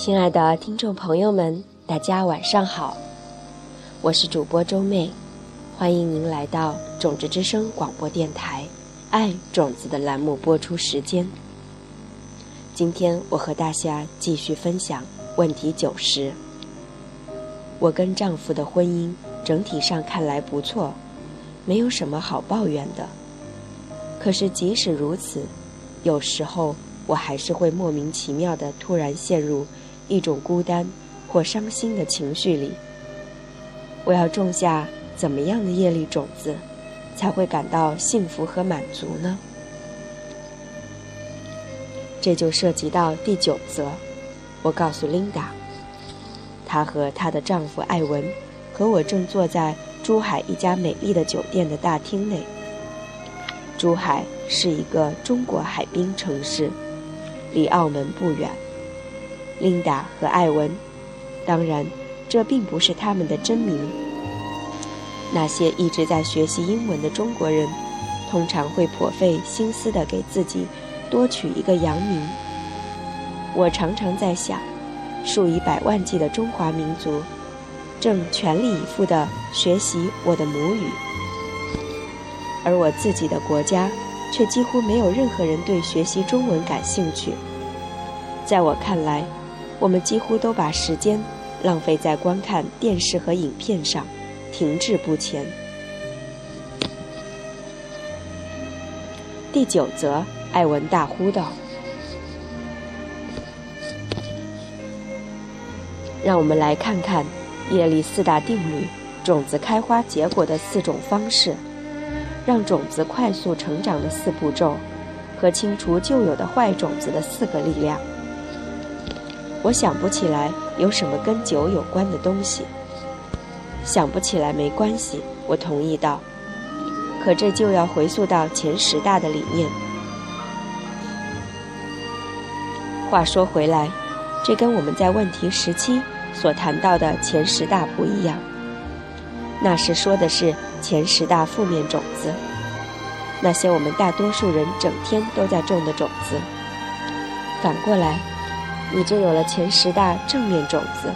亲爱的听众朋友们，大家晚上好，我是主播周妹，欢迎您来到种子之声广播电台《爱种子》的栏目播出时间。今天我和大家继续分享问题九十。我跟丈夫的婚姻整体上看来不错，没有什么好抱怨的。可是即使如此，有时候我还是会莫名其妙的突然陷入。一种孤单或伤心的情绪里，我要种下怎么样的业力种子，才会感到幸福和满足呢？这就涉及到第九则。我告诉琳达，她和她的丈夫艾文和我正坐在珠海一家美丽的酒店的大厅内。珠海是一个中国海滨城市，离澳门不远。琳达和艾文，当然，这并不是他们的真名。那些一直在学习英文的中国人，通常会颇费心思地给自己多取一个洋名。我常常在想，数以百万计的中华民族，正全力以赴地学习我的母语，而我自己的国家，却几乎没有任何人对学习中文感兴趣。在我看来，我们几乎都把时间浪费在观看电视和影片上，停滞不前。第九则，艾文大呼道：“让我们来看看叶力四大定律，种子开花结果的四种方式，让种子快速成长的四步骤，和清除旧有的坏种子的四个力量。”我想不起来有什么跟酒有关的东西。想不起来没关系，我同意道。可这就要回溯到前十大的理念。话说回来，这跟我们在问题十七所谈到的前十大不一样。那时说的是前十大负面种子，那些我们大多数人整天都在种的种子。反过来。你就有了前十大正面种子，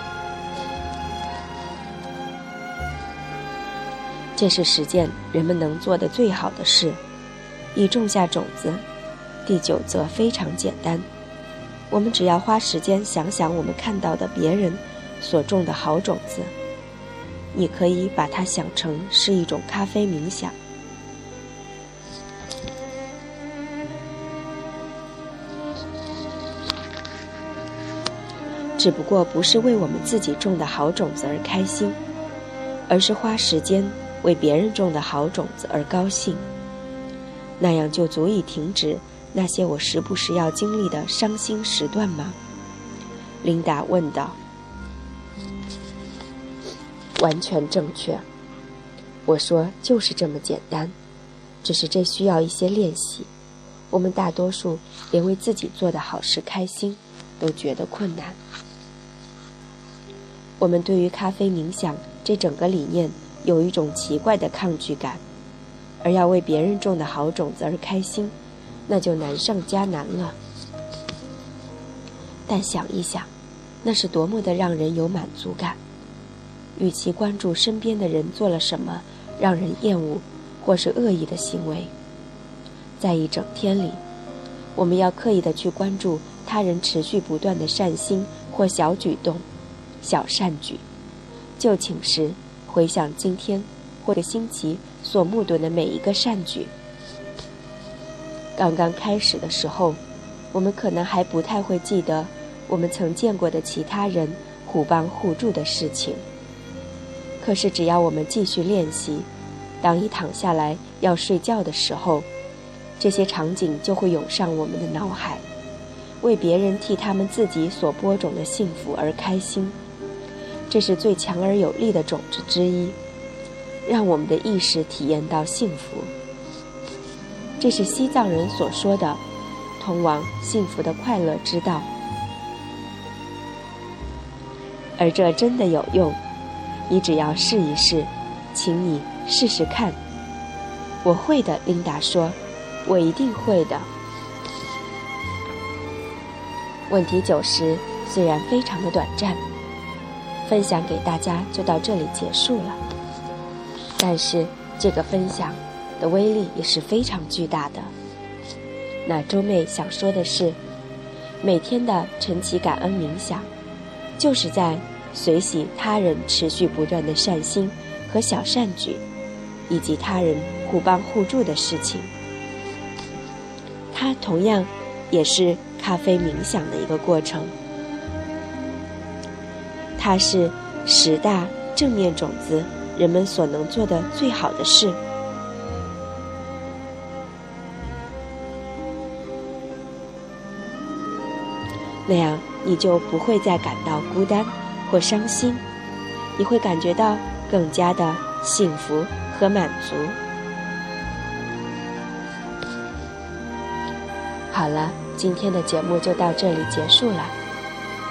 这是实践人们能做的最好的事。已种下种子，第九则非常简单，我们只要花时间想想我们看到的别人所种的好种子。你可以把它想成是一种咖啡冥想。只不过不是为我们自己种的好种子而开心，而是花时间为别人种的好种子而高兴。那样就足以停止那些我时不时要经历的伤心时段吗？琳达问道。完全正确，我说就是这么简单，只是这需要一些练习。我们大多数连为自己做的好事开心都觉得困难。我们对于咖啡冥想这整个理念有一种奇怪的抗拒感，而要为别人种的好种子而开心，那就难上加难了。但想一想，那是多么的让人有满足感！与其关注身边的人做了什么让人厌恶或是恶意的行为，在一整天里，我们要刻意的去关注他人持续不断的善心或小举动。小善举，就寝时回想今天或者星期所目睹的每一个善举。刚刚开始的时候，我们可能还不太会记得我们曾见过的其他人互帮互助的事情。可是只要我们继续练习，当一躺下来要睡觉的时候，这些场景就会涌上我们的脑海，为别人替他们自己所播种的幸福而开心。这是最强而有力的种子之一，让我们的意识体验到幸福。这是西藏人所说的通往幸福的快乐之道，而这真的有用。你只要试一试，请你试试看。我会的，琳达说，我一定会的。问题九十，虽然非常的短暂，分享给大家就到这里结束了。但是这个分享的威力也是非常巨大的。那周妹想说的是，每天的晨起感恩冥想，就是在随喜他人持续不断的善心和小善举，以及他人互帮互助的事情。它同样也是咖啡冥想的一个过程。它是十大正面种子。人们所能做的最好的事，那样你就不会再感到孤单或伤心，你会感觉到更加的幸福和满足。好了，今天的节目就到这里结束了。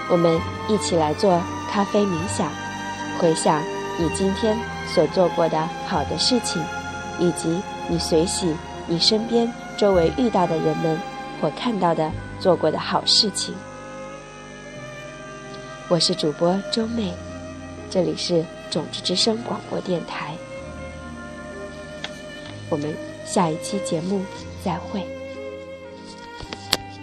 我们一起来做咖啡冥想，回想。你今天所做过的好的事情，以及你随喜你身边周围遇到的人们或看到的做过的好事情。我是主播周妹，这里是种子之声广播电台。我们下一期节目再会。